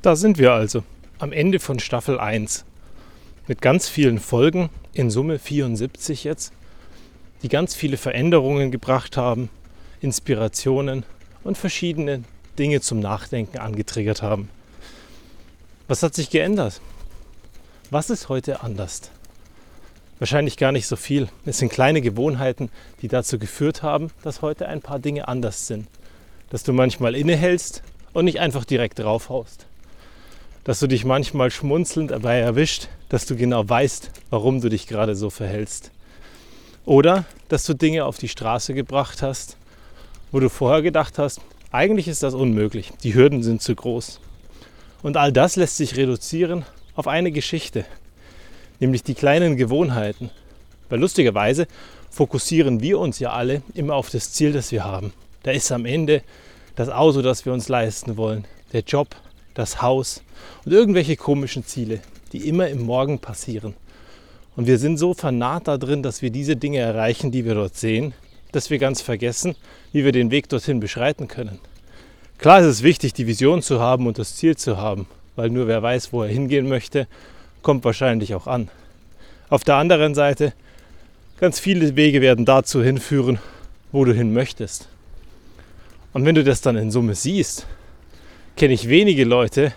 Da sind wir also, am Ende von Staffel 1. Mit ganz vielen Folgen, in Summe 74 jetzt, die ganz viele Veränderungen gebracht haben, Inspirationen und verschiedene Dinge zum Nachdenken angetriggert haben. Was hat sich geändert? Was ist heute anders? Wahrscheinlich gar nicht so viel. Es sind kleine Gewohnheiten, die dazu geführt haben, dass heute ein paar Dinge anders sind. Dass du manchmal innehältst und nicht einfach direkt draufhaust dass du dich manchmal schmunzelnd dabei erwischt, dass du genau weißt, warum du dich gerade so verhältst. Oder dass du Dinge auf die Straße gebracht hast, wo du vorher gedacht hast, eigentlich ist das unmöglich, die Hürden sind zu groß. Und all das lässt sich reduzieren auf eine Geschichte, nämlich die kleinen Gewohnheiten. Weil lustigerweise fokussieren wir uns ja alle immer auf das Ziel, das wir haben. Da ist am Ende das Auto, das wir uns leisten wollen, der Job, das Haus und irgendwelche komischen Ziele, die immer im Morgen passieren. Und wir sind so vernarrt da drin, dass wir diese Dinge erreichen, die wir dort sehen, dass wir ganz vergessen, wie wir den Weg dorthin beschreiten können. Klar ist es wichtig, die Vision zu haben und das Ziel zu haben, weil nur wer weiß, wo er hingehen möchte, kommt wahrscheinlich auch an. Auf der anderen Seite, ganz viele Wege werden dazu hinführen, wo du hin möchtest. Und wenn du das dann in Summe siehst, kenne ich wenige Leute,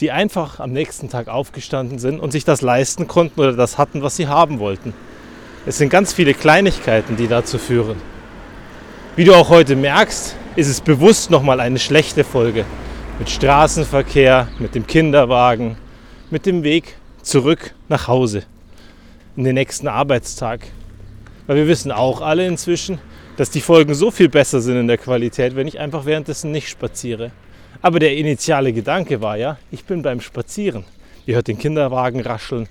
die einfach am nächsten Tag aufgestanden sind und sich das leisten konnten oder das hatten, was sie haben wollten. Es sind ganz viele Kleinigkeiten, die dazu führen. Wie du auch heute merkst, ist es bewusst nochmal eine schlechte Folge. Mit Straßenverkehr, mit dem Kinderwagen, mit dem Weg zurück nach Hause in den nächsten Arbeitstag. Weil wir wissen auch alle inzwischen, dass die Folgen so viel besser sind in der Qualität, wenn ich einfach währenddessen nicht spaziere. Aber der initiale Gedanke war ja, ich bin beim Spazieren. Ihr hört den Kinderwagen rascheln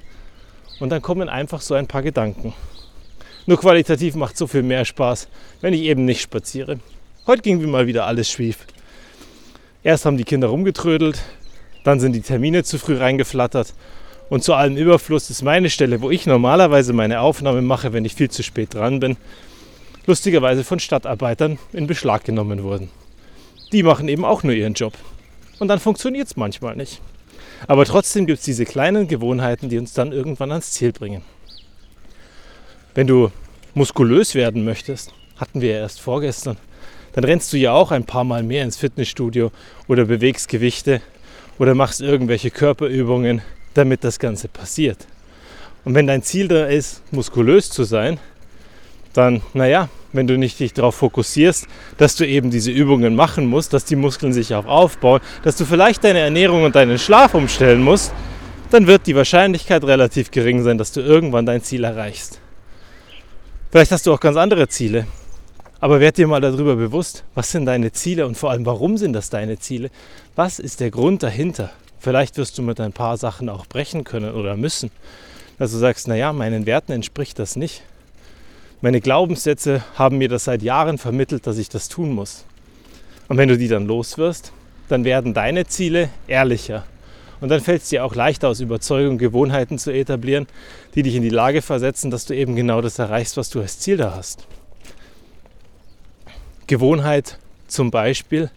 und dann kommen einfach so ein paar Gedanken. Nur qualitativ macht so viel mehr Spaß, wenn ich eben nicht spaziere. Heute ging wie mal wieder alles schief. Erst haben die Kinder rumgetrödelt, dann sind die Termine zu früh reingeflattert und zu allem Überfluss ist meine Stelle, wo ich normalerweise meine Aufnahme mache, wenn ich viel zu spät dran bin, lustigerweise von Stadtarbeitern in Beschlag genommen worden die machen eben auch nur ihren Job. Und dann funktioniert es manchmal nicht. Aber trotzdem gibt es diese kleinen Gewohnheiten, die uns dann irgendwann ans Ziel bringen. Wenn du muskulös werden möchtest, hatten wir ja erst vorgestern, dann rennst du ja auch ein paar Mal mehr ins Fitnessstudio oder bewegst Gewichte oder machst irgendwelche Körperübungen, damit das Ganze passiert. Und wenn dein Ziel da ist, muskulös zu sein, dann, naja, wenn du nicht dich darauf fokussierst, dass du eben diese Übungen machen musst, dass die Muskeln sich auch aufbauen, dass du vielleicht deine Ernährung und deinen Schlaf umstellen musst, dann wird die Wahrscheinlichkeit relativ gering sein, dass du irgendwann dein Ziel erreichst. Vielleicht hast du auch ganz andere Ziele, aber werd dir mal darüber bewusst, was sind deine Ziele und vor allem, warum sind das deine Ziele? Was ist der Grund dahinter? Vielleicht wirst du mit ein paar Sachen auch brechen können oder müssen. Dass du sagst, naja, meinen Werten entspricht das nicht. Meine Glaubenssätze haben mir das seit Jahren vermittelt, dass ich das tun muss. Und wenn du die dann los wirst, dann werden deine Ziele ehrlicher. Und dann fällt es dir auch leichter aus Überzeugung, Gewohnheiten zu etablieren, die dich in die Lage versetzen, dass du eben genau das erreichst, was du als Ziel da hast. Gewohnheit zum Beispiel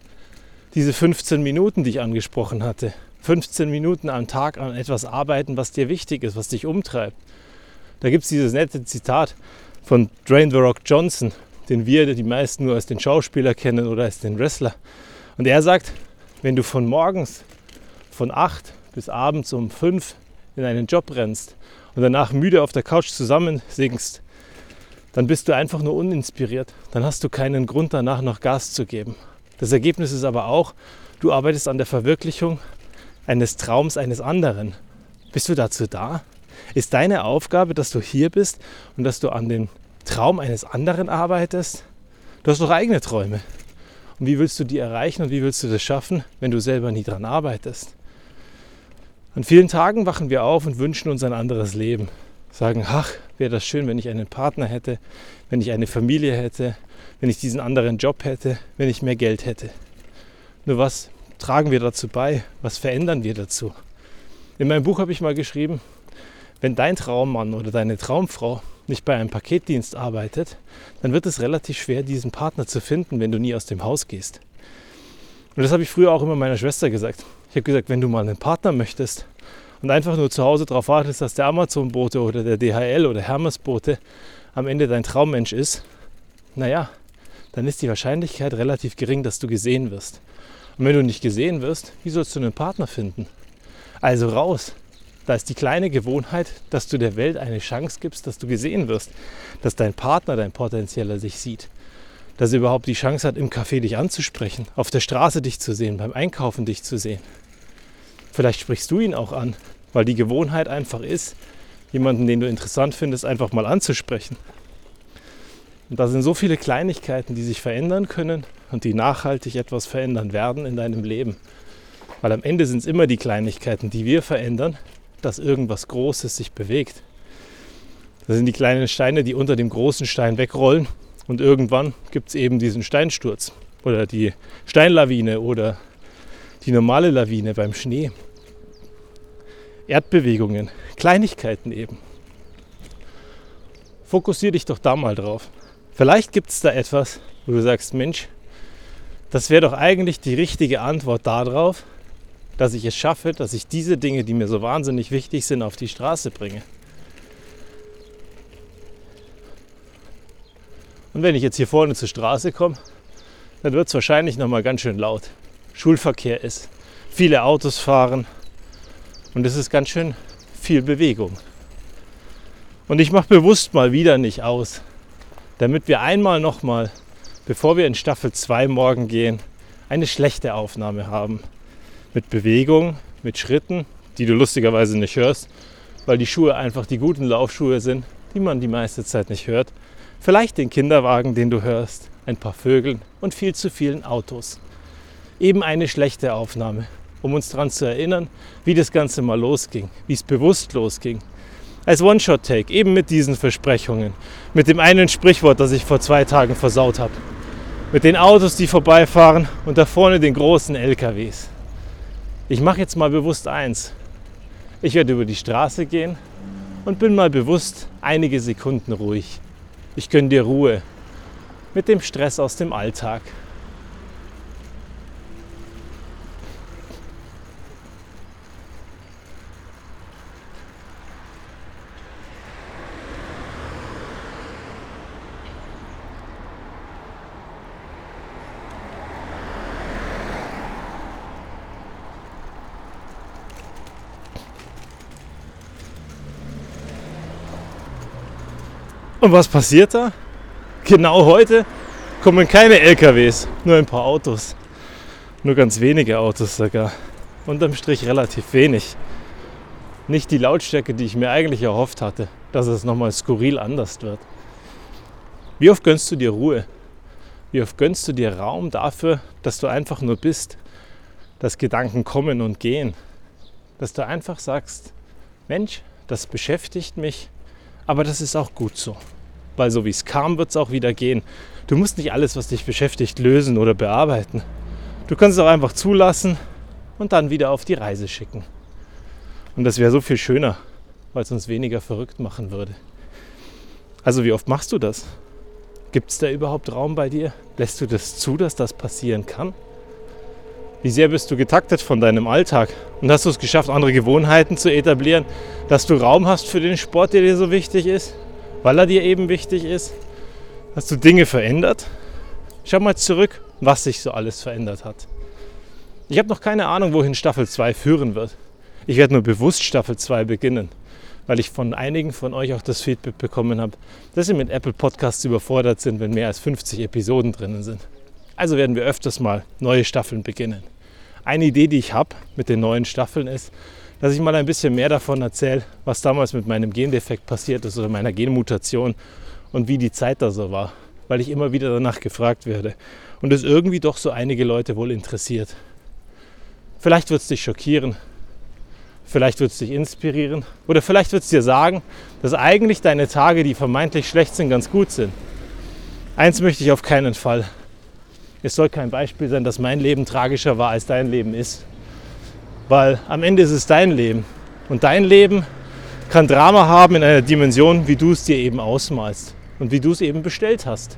diese 15 Minuten, die ich angesprochen hatte. 15 Minuten am Tag an etwas arbeiten, was dir wichtig ist, was dich umtreibt. Da gibt es dieses nette Zitat, von Dwayne The Rock Johnson, den wir die meisten nur als den Schauspieler kennen oder als den Wrestler. Und er sagt, wenn du von morgens von 8 bis abends um 5 in einen Job rennst und danach müde auf der Couch zusammensinkst, dann bist du einfach nur uninspiriert. Dann hast du keinen Grund danach noch Gas zu geben. Das Ergebnis ist aber auch, du arbeitest an der Verwirklichung eines Traums eines anderen. Bist du dazu da? Ist deine Aufgabe, dass du hier bist und dass du an dem Traum eines anderen arbeitest? Du hast doch eigene Träume. Und wie willst du die erreichen und wie willst du das schaffen, wenn du selber nie dran arbeitest? An vielen Tagen wachen wir auf und wünschen uns ein anderes Leben. Sagen, ach, wäre das schön, wenn ich einen Partner hätte, wenn ich eine Familie hätte, wenn ich diesen anderen Job hätte, wenn ich mehr Geld hätte. Nur was tragen wir dazu bei? Was verändern wir dazu? In meinem Buch habe ich mal geschrieben, wenn dein Traummann oder deine Traumfrau nicht bei einem Paketdienst arbeitet, dann wird es relativ schwer, diesen Partner zu finden, wenn du nie aus dem Haus gehst. Und das habe ich früher auch immer meiner Schwester gesagt. Ich habe gesagt, wenn du mal einen Partner möchtest und einfach nur zu Hause darauf wartest, dass der Amazon-Bote oder der DHL oder Hermes-Bote am Ende dein Traummensch ist, naja, dann ist die Wahrscheinlichkeit relativ gering, dass du gesehen wirst. Und wenn du nicht gesehen wirst, wie sollst du einen Partner finden? Also raus. Da ist die kleine Gewohnheit, dass du der Welt eine Chance gibst, dass du gesehen wirst, dass dein Partner, dein potenzieller sich sieht, dass er überhaupt die Chance hat, im Café dich anzusprechen, auf der Straße dich zu sehen, beim Einkaufen dich zu sehen. Vielleicht sprichst du ihn auch an, weil die Gewohnheit einfach ist, jemanden, den du interessant findest, einfach mal anzusprechen. Und da sind so viele Kleinigkeiten, die sich verändern können und die nachhaltig etwas verändern werden in deinem Leben. Weil am Ende sind es immer die Kleinigkeiten, die wir verändern, dass irgendwas Großes sich bewegt. Das sind die kleinen Steine, die unter dem großen Stein wegrollen und irgendwann gibt es eben diesen Steinsturz oder die Steinlawine oder die normale Lawine beim Schnee. Erdbewegungen, Kleinigkeiten eben. Fokussiere dich doch da mal drauf. Vielleicht gibt es da etwas, wo du sagst, Mensch, das wäre doch eigentlich die richtige Antwort darauf, dass ich es schaffe, dass ich diese Dinge, die mir so wahnsinnig wichtig sind, auf die Straße bringe. Und wenn ich jetzt hier vorne zur Straße komme, dann wird es wahrscheinlich noch mal ganz schön laut. Schulverkehr ist, viele Autos fahren und es ist ganz schön viel Bewegung. Und ich mache bewusst mal wieder nicht aus, damit wir einmal noch mal, bevor wir in Staffel 2 morgen gehen, eine schlechte Aufnahme haben mit Bewegung, mit Schritten, die du lustigerweise nicht hörst, weil die Schuhe einfach die guten Laufschuhe sind, die man die meiste Zeit nicht hört. Vielleicht den Kinderwagen, den du hörst, ein paar Vögeln und viel zu vielen Autos. Eben eine schlechte Aufnahme, um uns daran zu erinnern, wie das Ganze mal losging, wie es bewusst losging. Als One-Shot-Take, eben mit diesen Versprechungen, mit dem einen Sprichwort, das ich vor zwei Tagen versaut habe, mit den Autos, die vorbeifahren und da vorne den großen LKWs. Ich mache jetzt mal bewusst eins. Ich werde über die Straße gehen und bin mal bewusst einige Sekunden ruhig. Ich gönne dir Ruhe mit dem Stress aus dem Alltag. Und was passiert da? Genau heute kommen keine LKWs, nur ein paar Autos. Nur ganz wenige Autos sogar. Unterm Strich relativ wenig. Nicht die Lautstärke, die ich mir eigentlich erhofft hatte, dass es nochmal skurril anders wird. Wie oft gönnst du dir Ruhe? Wie oft gönnst du dir Raum dafür, dass du einfach nur bist, dass Gedanken kommen und gehen? Dass du einfach sagst, Mensch, das beschäftigt mich, aber das ist auch gut so weil so wie es kam, wird es auch wieder gehen. Du musst nicht alles, was dich beschäftigt, lösen oder bearbeiten. Du kannst es auch einfach zulassen und dann wieder auf die Reise schicken. Und das wäre so viel schöner, weil es uns weniger verrückt machen würde. Also wie oft machst du das? Gibt es da überhaupt Raum bei dir? Lässt du das zu, dass das passieren kann? Wie sehr bist du getaktet von deinem Alltag? Und hast du es geschafft, andere Gewohnheiten zu etablieren, dass du Raum hast für den Sport, der dir so wichtig ist? Weil er dir eben wichtig ist? Hast du Dinge verändert? Schau mal zurück, was sich so alles verändert hat. Ich habe noch keine Ahnung, wohin Staffel 2 führen wird. Ich werde nur bewusst Staffel 2 beginnen, weil ich von einigen von euch auch das Feedback bekommen habe, dass sie mit Apple Podcasts überfordert sind, wenn mehr als 50 Episoden drinnen sind. Also werden wir öfters mal neue Staffeln beginnen. Eine Idee, die ich habe mit den neuen Staffeln ist, dass ich mal ein bisschen mehr davon erzähle, was damals mit meinem Gendefekt passiert ist oder meiner Genmutation und wie die Zeit da so war, weil ich immer wieder danach gefragt werde und es irgendwie doch so einige Leute wohl interessiert. Vielleicht wird es dich schockieren, vielleicht wird es dich inspirieren oder vielleicht wird es dir sagen, dass eigentlich deine Tage, die vermeintlich schlecht sind, ganz gut sind. Eins möchte ich auf keinen Fall. Es soll kein Beispiel sein, dass mein Leben tragischer war, als dein Leben ist. Weil am Ende ist es dein Leben. Und dein Leben kann Drama haben in einer Dimension, wie du es dir eben ausmalst und wie du es eben bestellt hast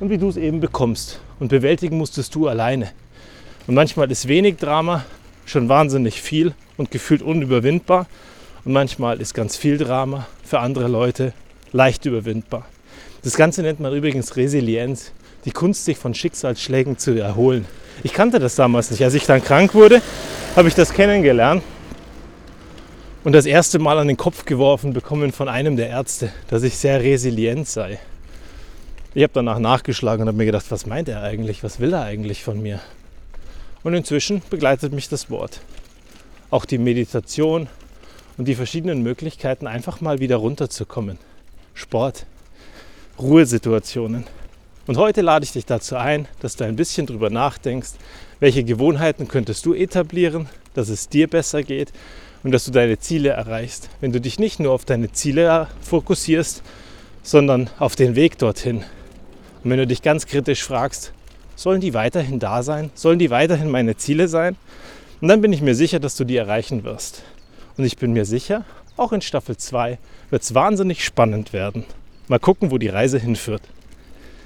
und wie du es eben bekommst. Und bewältigen musstest du alleine. Und manchmal ist wenig Drama schon wahnsinnig viel und gefühlt unüberwindbar. Und manchmal ist ganz viel Drama für andere Leute leicht überwindbar. Das Ganze nennt man übrigens Resilienz, die Kunst, sich von Schicksalsschlägen zu erholen. Ich kannte das damals nicht. Als ich dann krank wurde, habe ich das kennengelernt und das erste Mal an den Kopf geworfen bekommen von einem der Ärzte, dass ich sehr resilient sei. Ich habe danach nachgeschlagen und habe mir gedacht, was meint er eigentlich? Was will er eigentlich von mir? Und inzwischen begleitet mich das Wort. Auch die Meditation und die verschiedenen Möglichkeiten, einfach mal wieder runterzukommen. Sport, Ruhesituationen. Und heute lade ich dich dazu ein, dass du ein bisschen drüber nachdenkst, welche Gewohnheiten könntest du etablieren, dass es dir besser geht und dass du deine Ziele erreichst. Wenn du dich nicht nur auf deine Ziele fokussierst, sondern auf den Weg dorthin. Und wenn du dich ganz kritisch fragst, sollen die weiterhin da sein? Sollen die weiterhin meine Ziele sein? Und dann bin ich mir sicher, dass du die erreichen wirst. Und ich bin mir sicher, auch in Staffel 2 wird es wahnsinnig spannend werden. Mal gucken, wo die Reise hinführt.